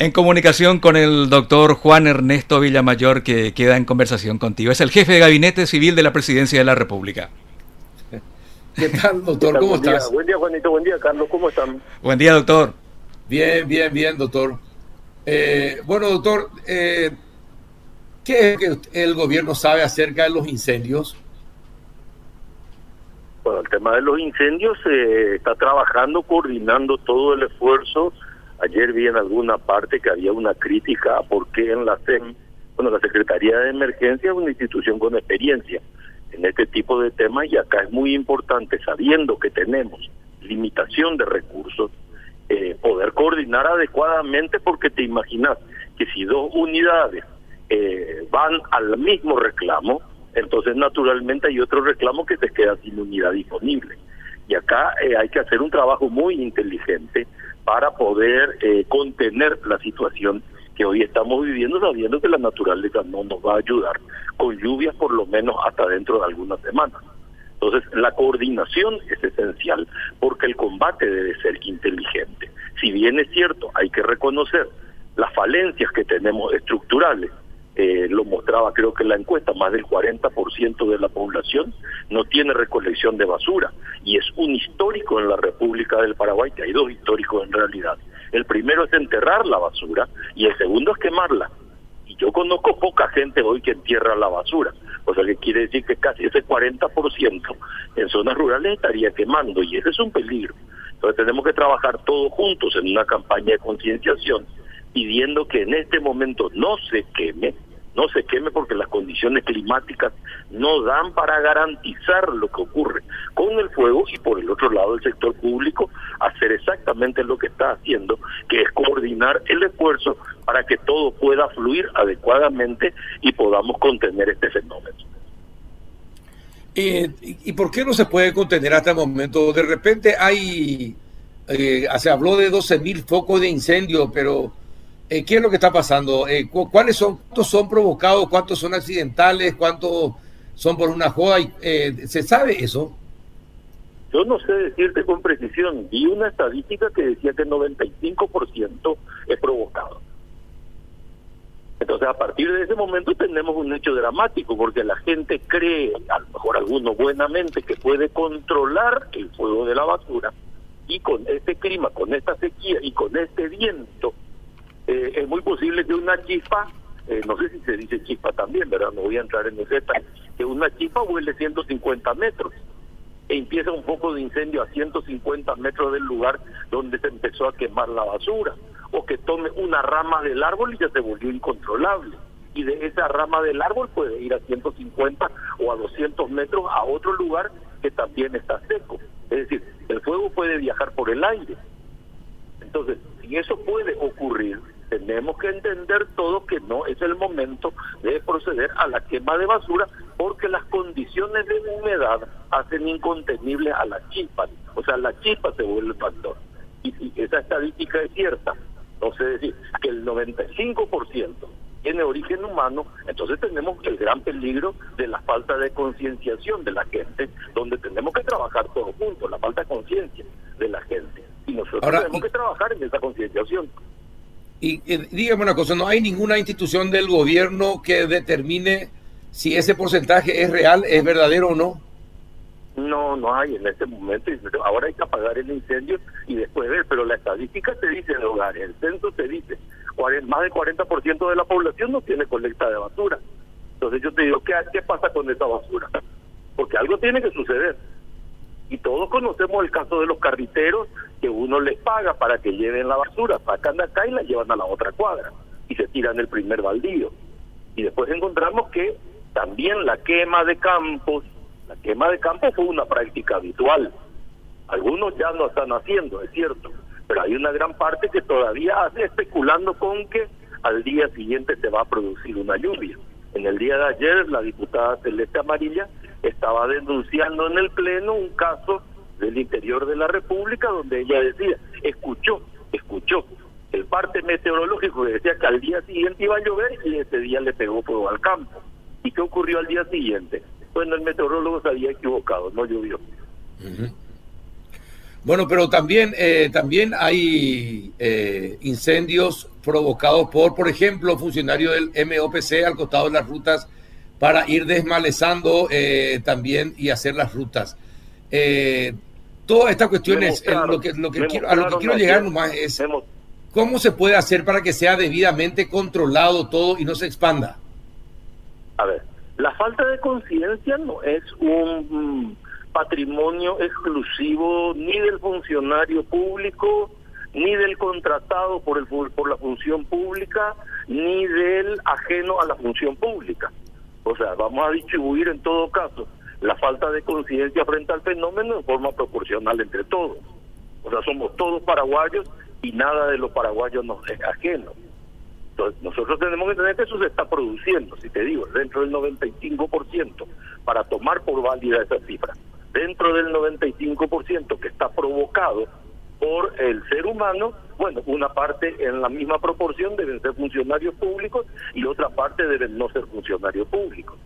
En comunicación con el doctor Juan Ernesto Villamayor, que queda en conversación contigo. Es el jefe de gabinete civil de la Presidencia de la República. ¿Qué tal, doctor? ¿Cómo estás? Buen día, Juanito. Buen día, Carlos. ¿Cómo están? Buen día, doctor. Bien, bien, bien, doctor. Eh, bueno, doctor, eh, ¿qué es que el gobierno sabe acerca de los incendios? Bueno, el tema de los incendios se está trabajando, coordinando todo el esfuerzo Ayer vi en alguna parte que había una crítica a por qué en la SEM, bueno, la Secretaría de Emergencia es una institución con experiencia en este tipo de temas y acá es muy importante, sabiendo que tenemos limitación de recursos, eh, poder coordinar adecuadamente porque te imaginas que si dos unidades eh, van al mismo reclamo, entonces naturalmente hay otro reclamo que se queda sin unidad disponible. Y acá eh, hay que hacer un trabajo muy inteligente para poder eh, contener la situación que hoy estamos viviendo, sabiendo que la naturaleza no nos va a ayudar con lluvias por lo menos hasta dentro de algunas semanas. Entonces, la coordinación es esencial porque el combate debe ser inteligente. Si bien es cierto, hay que reconocer las falencias que tenemos estructurales eh, lo mostraba creo que la encuesta, más del 40% de la población no tiene recolección de basura y es un histórico en la República del Paraguay, que hay dos históricos en realidad. El primero es enterrar la basura y el segundo es quemarla. Y yo conozco poca gente hoy que entierra la basura, o sea que quiere decir que casi ese 40% en zonas rurales estaría quemando y ese es un peligro. Entonces tenemos que trabajar todos juntos en una campaña de concienciación pidiendo que en este momento no se queme, no se queme porque las condiciones climáticas no dan para garantizar lo que ocurre con el fuego y por el otro lado el sector público hacer exactamente lo que está haciendo, que es coordinar el esfuerzo para que todo pueda fluir adecuadamente y podamos contener este fenómeno. Eh, ¿Y por qué no se puede contener hasta el momento? De repente hay, eh, se habló de 12.000 focos de incendio, pero eh, ¿qué es lo que está pasando? Eh, ¿Cuáles son, cuántos son provocados, cuántos son accidentales, cuántos son por una joda? Eh, ¿Se sabe eso? Yo no sé decirte con precisión. Vi una estadística que decía que el 95% es provocado. Entonces, a partir de ese momento tenemos un hecho dramático, porque la gente cree, a lo mejor alguno buenamente, que puede controlar el fuego de la basura, y con este clima, con esta sequía y con este viento, eh, es muy posible que una chispa, eh, no sé si se dice chispa también, ¿verdad? No voy a entrar en ese que una chispa vuele 150 metros e empieza un foco de incendio a 150 metros del lugar donde se empezó a quemar la basura, o que tome una rama del árbol y ya se volvió incontrolable. Y de esa rama del árbol puede ir a 150 o a 200 metros a otro lugar que también está seco. Es decir, el fuego puede viajar por el aire. Entonces, si eso puede ocurrir, tenemos que entender todo que no es el momento de proceder a la quema de basura porque las condiciones de humedad hacen incontenible a la chispa, o sea, la chispa se vuelve factor. Y si esa estadística es cierta, no sé decir que el 95% tiene origen humano, entonces tenemos el gran peligro de la falta de concienciación de la gente, donde tenemos que trabajar todos juntos, la falta de conciencia de la gente. Y nosotros tenemos que trabajar en esa concienciación. Y, dígame una cosa, no hay ninguna institución del gobierno que determine si ese porcentaje es real, es verdadero o no. No, no hay en este momento. Ahora hay que apagar el incendio y después ver, pero la estadística te dice de hogares, el censo te dice, más del 40% de la población no tiene colecta de basura. Entonces yo te digo, ¿qué, ¿qué pasa con esa basura? Porque algo tiene que suceder. Y todos conocemos el caso de los carriteros que uno les paga para que lleven la basura, sacan de acá y la llevan a la otra cuadra y se tiran el primer baldío. Y después encontramos que también la quema de campos, la quema de campos fue una práctica habitual. Algunos ya no están haciendo, es cierto, pero hay una gran parte que todavía hace especulando con que al día siguiente se va a producir una lluvia. En el día de ayer la diputada Celeste Amarilla estaba denunciando en el Pleno un caso del interior de la República donde ella decía, escuchó, escuchó el parte meteorológico que decía que al día siguiente iba a llover y ese día le pegó fuego al campo. ¿Y qué ocurrió al día siguiente? Bueno, el meteorólogo se había equivocado, no llovió. Bueno, pero también, eh, también hay eh, incendios provocados por, por ejemplo, funcionarios del MOPC al costado de las rutas para ir desmalezando eh, también y hacer las rutas. Todas estas cuestiones, lo que, lo que quiero, a lo que quiero llegar nomás es cómo se puede hacer para que sea debidamente controlado todo y no se expanda. A ver, la falta de conciencia no es un patrimonio exclusivo ni del funcionario público, ni del contratado por, el, por la función pública, ni del ajeno a la función pública. O sea, vamos a distribuir en todo caso la falta de conciencia frente al fenómeno en forma proporcional entre todos. O sea, somos todos paraguayos y nada de los paraguayos nos es ajeno. Entonces, nosotros tenemos que entender que eso se está produciendo, si te digo, dentro del 95%, para tomar por válida esa cifra dentro del 95% que está provocado por el ser humano, bueno, una parte en la misma proporción deben ser funcionarios públicos y otra parte deben no ser funcionarios públicos.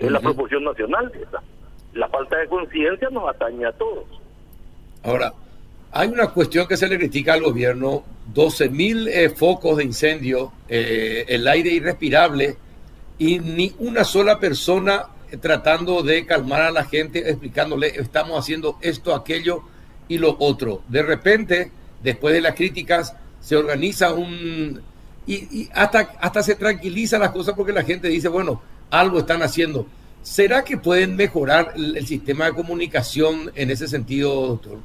Es la proporción nacional esa. La falta de conciencia nos atañe a todos. Ahora, hay una cuestión que se le critica al gobierno, 12.000 mil eh, focos de incendio, eh, el aire irrespirable y ni una sola persona tratando de calmar a la gente, explicándole, estamos haciendo esto, aquello y lo otro. De repente, después de las críticas, se organiza un... Y, hasta, hasta se tranquiliza las cosas porque la gente dice, bueno, algo están haciendo. ¿Será que pueden mejorar el, sistema de comunicación en ese sentido, doctor?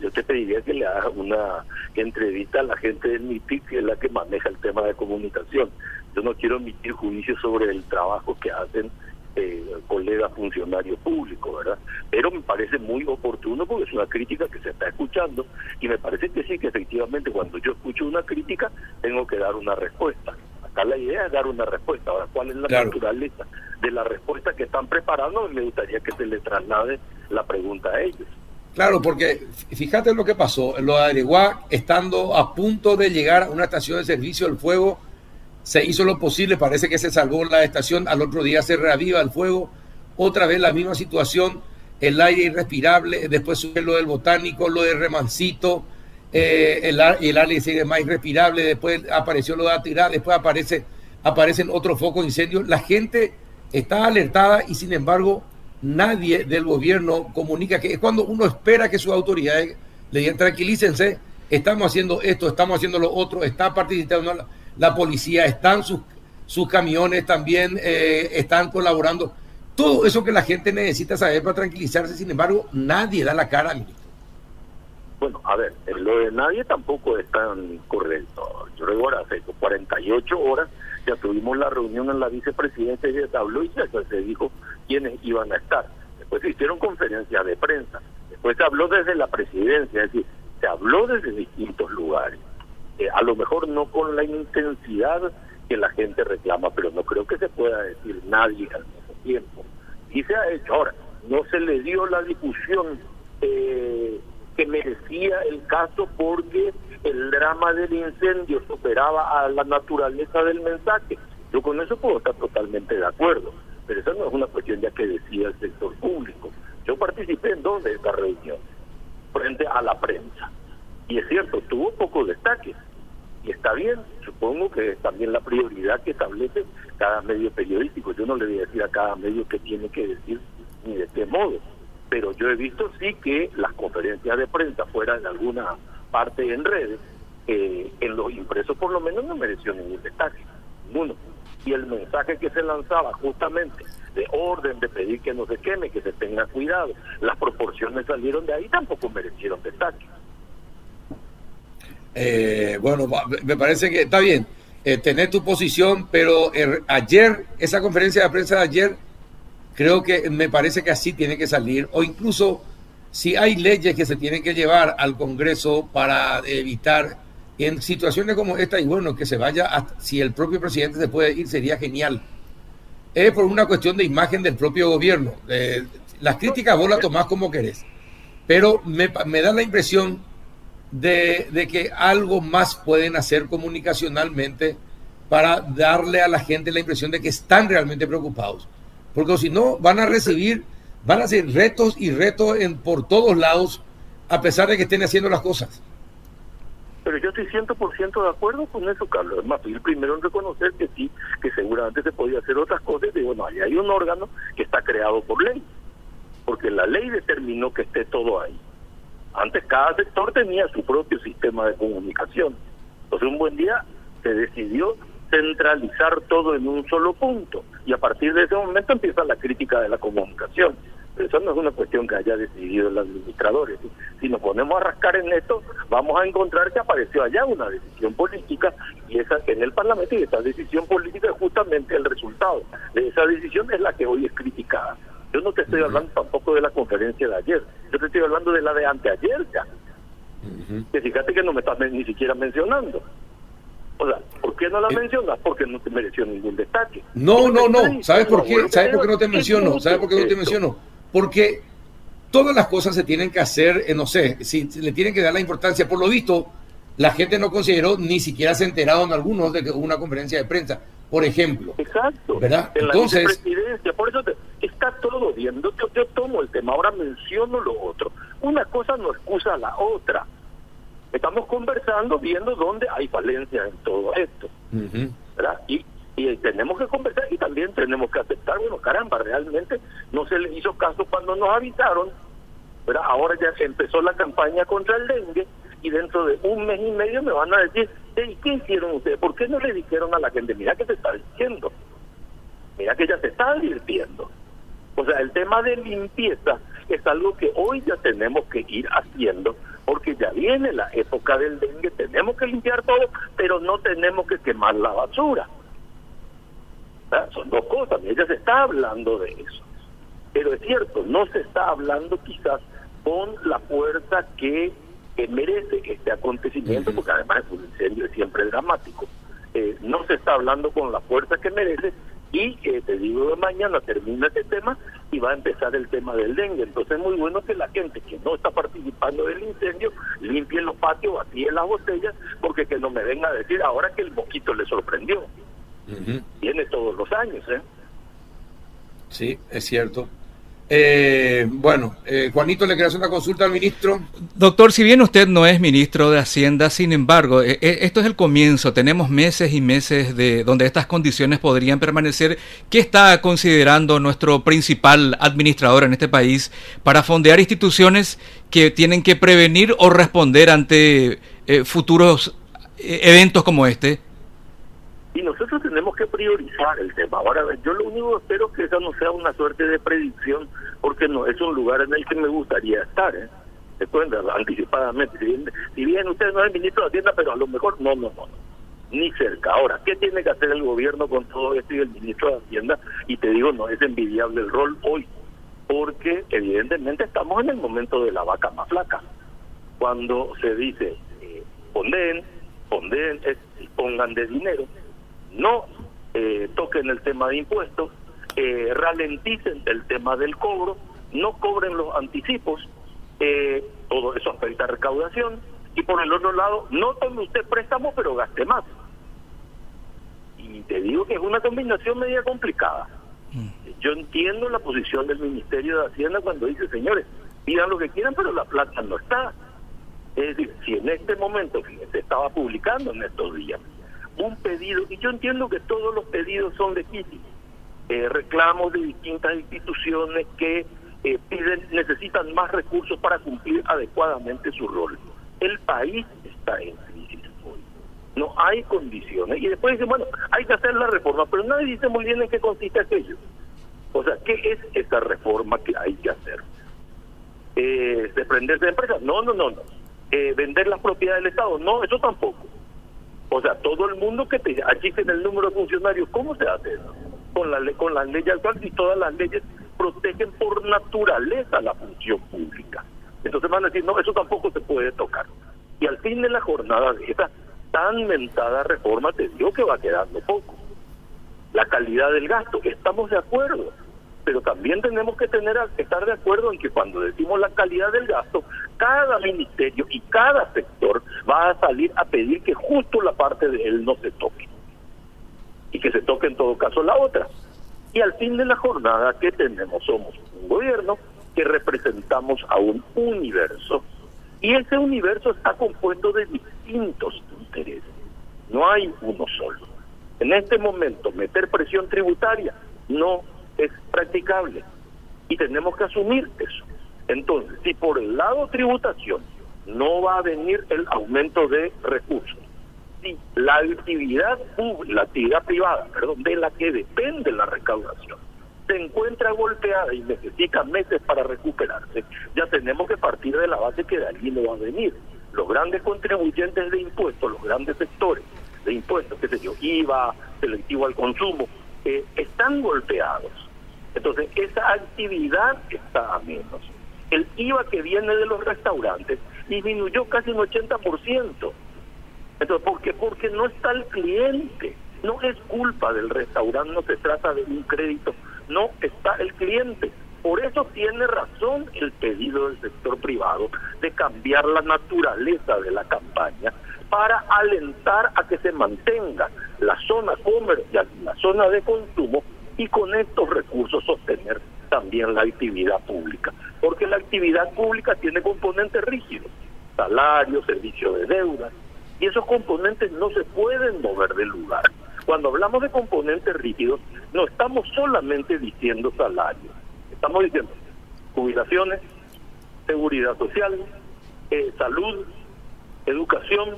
yo te pediría que le hagas una entrevista a la gente del MIPIC, que es la que maneja el tema de comunicación. Yo no quiero emitir juicios sobre el trabajo que hacen eh, colega funcionario público, ¿verdad? Pero me parece muy oportuno porque es una crítica que se está escuchando y me parece que sí, que efectivamente cuando yo escucho una crítica tengo que dar una respuesta. Acá la idea es dar una respuesta. Ahora, ¿cuál es la naturaleza de la respuesta que están preparando? Me gustaría que se le traslade la pregunta a ellos. Claro, porque fíjate lo que pasó. Lo de Areguá, estando a punto de llegar a una estación de servicio del fuego, se hizo lo posible, parece que se salvó la estación, al otro día se reaviva el fuego, otra vez la misma situación, el aire irrespirable, después sube lo del botánico, lo de Remancito, eh, el, el aire sigue más irrespirable, después apareció lo de Atirá, después aparece, aparecen otros focos de incendio. La gente está alertada y sin embargo nadie del gobierno comunica que es cuando uno espera que sus autoridades le digan tranquilícense, estamos haciendo esto, estamos haciendo lo otro, está participando la policía, están sus, sus camiones también, eh, están colaborando. Todo eso que la gente necesita saber para tranquilizarse, sin embargo, nadie da la cara, ministro. Bueno, a ver, lo de nadie tampoco es tan correcto. Yo recuerdo hace 48 horas ya tuvimos la reunión en la vicepresidencia y se habló y se dijo quiénes iban a estar. Después se hicieron conferencias de prensa. Después se habló desde la presidencia, es decir, se habló desde distintos lugares. Eh, a lo mejor no con la intensidad que la gente reclama, pero no creo que se pueda decir nadie al mismo tiempo. Y se ha hecho. Ahora, no se le dio la difusión eh, que merecía el caso porque el drama del incendio superaba a la naturaleza del mensaje. Yo con eso puedo estar totalmente de acuerdo, pero eso no es una cuestión ya que decía el sector público. Yo participé en dos de estas reuniones, frente a la prensa. Y es cierto, tuvo poco destaque, y está bien, supongo que es también la prioridad que establece cada medio periodístico. Yo no le voy a decir a cada medio qué tiene que decir ni de qué modo, pero yo he visto sí que las conferencias de prensa fuera en alguna parte en redes, eh, en los impresos por lo menos no mereció ningún detalle, ninguno. Y el mensaje que se lanzaba justamente de orden, de pedir que no se queme, que se tenga cuidado, las proporciones salieron de ahí, tampoco merecieron detalle. Eh, bueno, me parece que está bien eh, tener tu posición, pero er, ayer, esa conferencia de prensa de ayer, creo que me parece que así tiene que salir, o incluso si hay leyes que se tienen que llevar al Congreso para evitar en situaciones como esta, y bueno, que se vaya, si el propio presidente se puede ir, sería genial. Es por una cuestión de imagen del propio gobierno. Eh, las críticas vos las tomás como querés, pero me da la impresión de, que algo más pueden hacer comunicacionalmente para darle a la gente la impresión de que están realmente preocupados. Porque si no, van a recibir van a ser retos y retos en, por todos lados, a pesar de que estén haciendo las cosas. Pero yo estoy 100% de acuerdo con eso, Carlos. Es más, fui el primero en reconocer que sí, que seguramente se podía hacer otras cosas. Y bueno, ahí hay un órgano que está creado por ley, porque la ley determinó que esté todo ahí. Antes cada sector tenía su propio sistema de comunicación. Entonces un buen día se decidió centralizar todo en un solo punto y a partir de ese momento empieza la crítica de la comunicación eso no es una cuestión que haya decidido el administrador. Si nos ponemos a rascar en esto, vamos a encontrar que apareció allá una decisión política y esa en el Parlamento y esa decisión política es justamente el resultado de esa decisión es la que hoy es criticada. Yo no te estoy hablando tampoco de la conferencia de ayer, yo te estoy hablando de la de anteayer ya. Que fíjate que no me estás ni siquiera mencionando. O sea, ¿por qué no la eh. mencionas? Porque no te mereció ningún detalle. No, no, no. ¿Sabes por qué? ¿Sabes por qué no te menciono? ¿Sabes por qué no te menciono? porque todas las cosas se tienen que hacer, eh, no sé, si, le tienen que dar la importancia. Por lo visto, la gente no consideró, ni siquiera se enteraron algunos de que hubo una conferencia de prensa, por ejemplo. Exacto. ¿Verdad? Entonces, por eso está todo bien. Yo, tomo el tema, ahora menciono lo otro. Una cosa no excusa a la otra. Estamos conversando viendo dónde hay falencias en todo esto. ¿verdad? Y y tenemos que conversar y también tenemos que aceptar, bueno, caramba, realmente no se les hizo caso cuando nos avisaron, ¿verdad? ahora ya empezó la campaña contra el dengue y dentro de un mes y medio me van a decir, ¿y qué hicieron ustedes? ¿Por qué no le dijeron a la gente, mira que se está diciendo, mira que ya se está advirtiendo? O sea, el tema de limpieza es algo que hoy ya tenemos que ir haciendo porque ya viene la época del dengue, tenemos que limpiar todo, pero no tenemos que quemar la basura. Son dos cosas, ella se está hablando de eso. Pero es cierto, no se está hablando quizás con la fuerza que, merece este acontecimiento, porque además un incendio siempre dramático. Eh, no se está hablando con la fuerza que merece y te digo de mañana termina este tema y va a empezar el tema del dengue. Entonces es muy bueno que la gente que no está participando del incendio limpie los patios, vacíe las botellas, porque que no me venga a decir ahora que el mosquito le sorprendió. Tiene todos los años, ¿eh? Sí, es cierto. Eh, bueno, eh, Juanito, le quería hacer una consulta al ministro. Doctor, si bien usted no es ministro de Hacienda, sin embargo, eh, esto es el comienzo. Tenemos meses y meses de donde estas condiciones podrían permanecer. ¿Qué está considerando nuestro principal administrador en este país para fondear instituciones que tienen que prevenir o responder ante futuros eventos como este? Y nosotros tenemos que priorizar el tema. Ahora, yo lo único que espero es que esa no sea una suerte de predicción, porque no es un lugar en el que me gustaría estar. ¿eh? anticipadamente. Si bien, usted no es ministro de Hacienda, pero a lo mejor no, no, no, ni cerca. Ahora, ¿qué tiene que hacer el gobierno con todo esto y el ministro de Hacienda? Y te digo, no es envidiable el rol hoy, porque evidentemente estamos en el momento de la vaca más flaca. Cuando se dice, eh, ponden, ponden, pongan de dinero, no eh, toquen el tema de impuestos, eh, ralenticen el tema del cobro, no cobren los anticipos, eh, todo eso afecta a recaudación, y por el otro lado, no tome usted préstamo, pero gaste más. Y te digo que es una combinación media complicada. Mm. Yo entiendo la posición del Ministerio de Hacienda cuando dice, señores, pidan lo que quieran, pero la plata no está. Es decir, si en este momento, se estaba publicando en estos días, un pedido, y yo entiendo que todos los pedidos son legítimos, eh, reclamos de distintas instituciones que eh, piden, necesitan más recursos para cumplir adecuadamente su rol. El país está en crisis hoy. No hay condiciones. Y después dicen, bueno, hay que hacer la reforma, pero nadie dice muy bien en qué consiste aquello. O sea, ¿qué es esa reforma que hay que hacer? Eh, ¿Desprenderse de empresas? No, no, no, no. Eh, ¿Vender las propiedades del Estado? No, eso tampoco. O sea, todo el mundo que te en el número de funcionarios, ¿cómo se hace eso? Con la con las leyes actuales y todas las leyes protegen por naturaleza la función pública. Entonces van a decir, no, eso tampoco se puede tocar. Y al fin de la jornada de esa tan mentada reforma, te digo que va quedando poco. La calidad del gasto, estamos de acuerdo pero también tenemos que tener estar de acuerdo en que cuando decimos la calidad del gasto, cada ministerio y cada sector va a salir a pedir que justo la parte de él no se toque y que se toque en todo caso la otra. Y al fin de la jornada, ¿qué tenemos? Somos un gobierno que representamos a un universo y ese universo está compuesto de distintos intereses. No hay uno solo. En este momento, meter presión tributaria no es practicable y tenemos que asumir eso. Entonces, si por el lado tributación no va a venir el aumento de recursos, si la actividad la actividad privada, perdón, de la que depende la recaudación, se encuentra golpeada y necesita meses para recuperarse, ya tenemos que partir de la base que de allí no va a venir. Los grandes contribuyentes de impuestos, los grandes sectores de impuestos, qué sé yo, IVA, selectivo al consumo, eh, están golpeados. Entonces, esa actividad está a menos. El IVA que viene de los restaurantes disminuyó casi un 80%. Entonces, ¿por qué? Porque no está el cliente. No es culpa del restaurante, no se trata de un crédito, no está el cliente. Por eso tiene razón el pedido del sector privado de cambiar la naturaleza de la campaña para alentar a que se mantenga la zona comercial, la zona de consumo y con estos recursos sostener también la actividad pública. Porque la actividad pública tiene componentes rígidos, salarios, servicio de deuda, y esos componentes no se pueden mover del lugar. Cuando hablamos de componentes rígidos, no estamos solamente diciendo salarios, estamos diciendo jubilaciones, seguridad social, eh, salud, educación,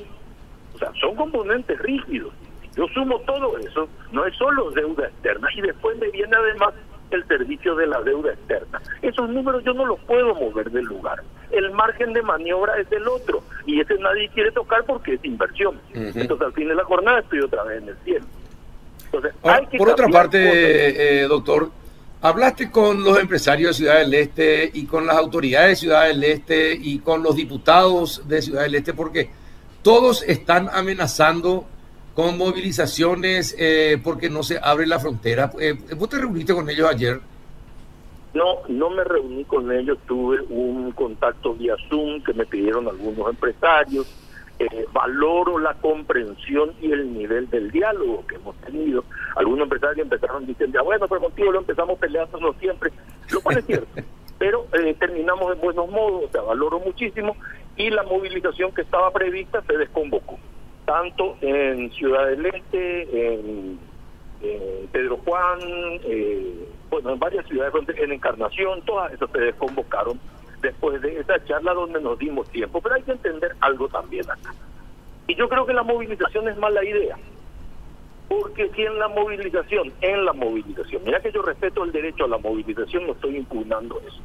o sea, son componentes rígidos. Yo sumo todo eso, no es solo deuda externa, y después me viene además el servicio de la deuda externa. Esos números yo no los puedo mover del lugar. El margen de maniobra es del otro, y ese nadie quiere tocar porque es inversión. Entonces al fin de la jornada estoy otra vez en el cielo. Entonces, hay que por otra parte, eh, doctor, hablaste con los empresarios de Ciudad del Este y con las autoridades de Ciudad del Este y con los diputados de Ciudad del Este porque todos están amenazando con movilizaciones eh, porque no se abre la frontera. Eh, ¿Vos te reuniste con ellos ayer? No, no me reuní con ellos, tuve un contacto vía Zoom que me pidieron algunos empresarios. Eh, valoro la comprensión y el nivel del diálogo que hemos tenido. Algunos empresarios empezaron diciendo, ya bueno, pero contigo lo empezamos peleándonos siempre, lo cual es cierto. pero terminamos en buenos modos, o sea, valoro muchísimo y la movilización que estaba prevista se desconvocó, tanto en Ciudad del Este, en, Pedro Juan, eh, bueno, en varias ciudades, en Encarnación, todas esas se desconvocaron después de esa charla donde nos dimos tiempo, pero hay que entender algo también acá. Y yo creo que la movilización es mala idea, porque si en la movilización, en la movilización, mira que yo respeto el derecho a la movilización, no estoy impugnando eso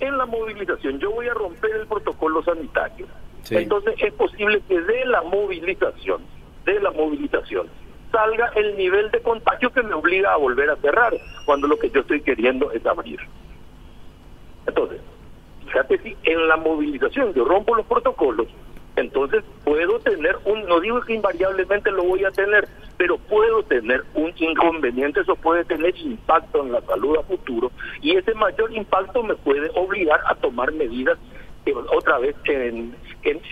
en la movilización yo voy a romper el protocolo sanitario. Entonces es posible que de la movilización, de la movilización, salga el nivel de contagio que me obliga a volver a cerrar, cuando lo que yo estoy queriendo es abrir. Entonces, fíjate si en la movilización yo rompo los protocolos, entonces puedo tener un, no digo que invariablemente lo voy a tener, pero puedo tener un inconveniente, eso puede tener impacto en la salud a futuro y ese mayor impacto me puede obligar a tomar medidas otra vez en,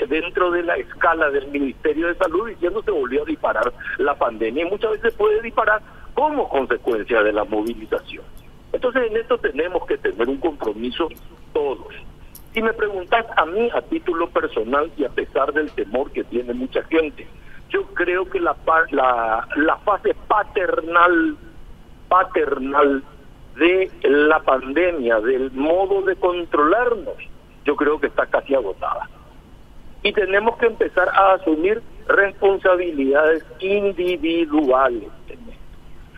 dentro de la escala del Ministerio de Salud diciendo se volvió a disparar la pandemia y muchas veces puede disparar como consecuencia de la movilización. Entonces en esto tenemos que tener un compromiso todos si me preguntas a mí a título personal y a pesar del temor que tiene mucha gente, yo creo que la, la, la fase paternal, paternal de la pandemia, del modo de controlarnos, yo creo que está casi agotada. Y tenemos que empezar a asumir responsabilidades individuales.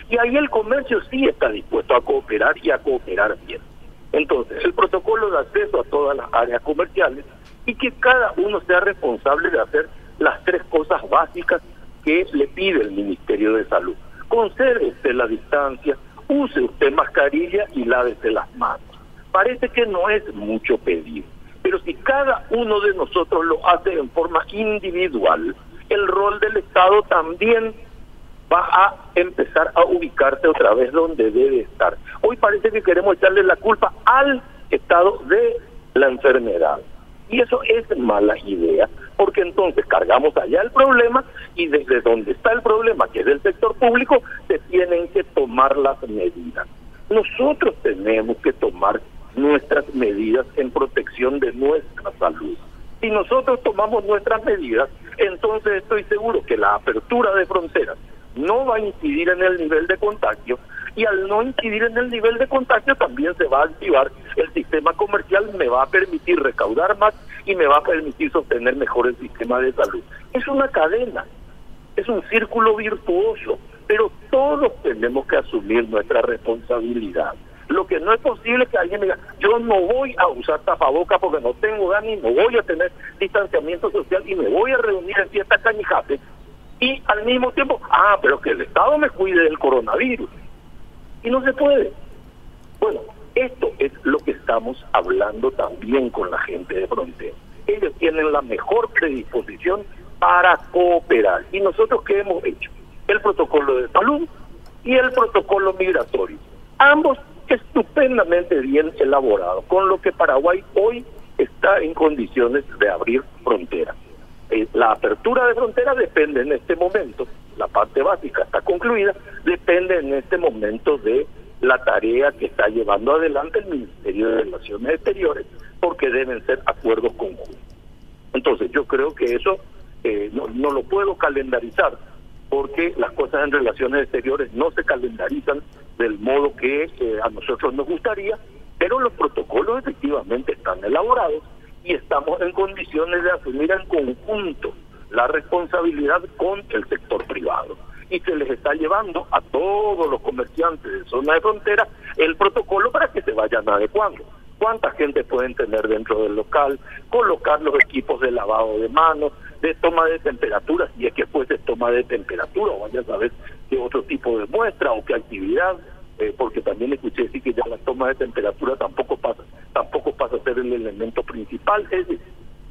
Y ahí el comercio sí está dispuesto a cooperar y a cooperar bien. Entonces, el protocolo de acceso a todas las áreas comerciales y que cada uno sea responsable de hacer las tres cosas básicas que le pide el Ministerio de Salud. Conserve la distancia, use usted mascarilla y lávese las manos. Parece que no es mucho pedir, pero si cada uno de nosotros lo hace en forma individual, el rol del Estado también va a empezar a ubicarse otra vez donde debe estar. Hoy parece que queremos echarle la culpa al estado de la enfermedad. Y eso es mala idea, porque entonces cargamos allá el problema y desde donde está el problema, que es del sector público, se tienen que tomar las medidas. Nosotros tenemos que tomar nuestras medidas en protección de nuestra salud. Si nosotros tomamos nuestras medidas, entonces estoy seguro que la apertura de fronteras no va a incidir en el nivel de contagio y al no incidir en el nivel de contagio también se va a activar el sistema comercial, me va a permitir recaudar más y me va a permitir sostener mejor el sistema de salud. Es una cadena, es un círculo virtuoso, pero todos tenemos que asumir nuestra responsabilidad. Lo que no es posible que alguien diga, yo no voy a usar tapaboca porque no tengo ganas y no voy a tener distanciamiento social y me voy a reunir en fiestas cañijates y al mismo tiempo, ah, pero que el Estado me cuide del coronavirus. Y no se puede. Bueno, esto es lo que estamos hablando también con la gente de frontera. Ellos tienen la mejor predisposición para cooperar. ¿Y nosotros qué hemos hecho? El protocolo de salud y el protocolo migratorio. Ambos estupendamente bien elaborados, con lo que Paraguay hoy está en condiciones de abrir fronteras. Eh, la apertura de fronteras depende en este momento, la parte básica está concluida, depende en este momento de la tarea que está llevando adelante el Ministerio de Relaciones Exteriores, porque deben ser acuerdos conjuntos. Entonces yo creo que eso eh, no, no lo puedo calendarizar, porque las cosas en relaciones exteriores no se calendarizan del modo que eh, a nosotros nos gustaría, pero los protocolos efectivamente están elaborados y estamos en condiciones de asumir en conjunto la responsabilidad con el sector privado. Y se les está llevando a todos los comerciantes de zona de frontera el protocolo para que se vayan adecuando. ¿Cuánta gente pueden tener dentro del local? Colocar los equipos de lavado de manos, de toma de temperatura, si es que fuese toma de temperatura, o vaya a saber qué otro tipo de muestra o qué actividad, eh, porque también escuché decir que ya la toma de temperatura tampoco pasa, tampoco pasa a ser el elemento principal, es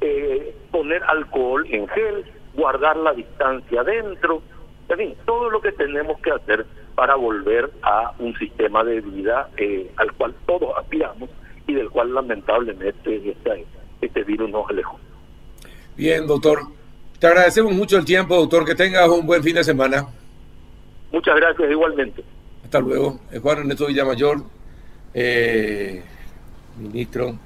eh, poner alcohol en gel, guardar la distancia dentro, en fin, todo lo que tenemos que hacer para volver a un sistema de vida eh, al cual todos aspiramos y del cual lamentablemente este, este virus nos alejó. Bien, doctor. Te agradecemos mucho el tiempo, doctor. Que tengas un buen fin de semana. Muchas gracias, igualmente. Hasta luego. Juan Ernesto Villamayor, eh, ministro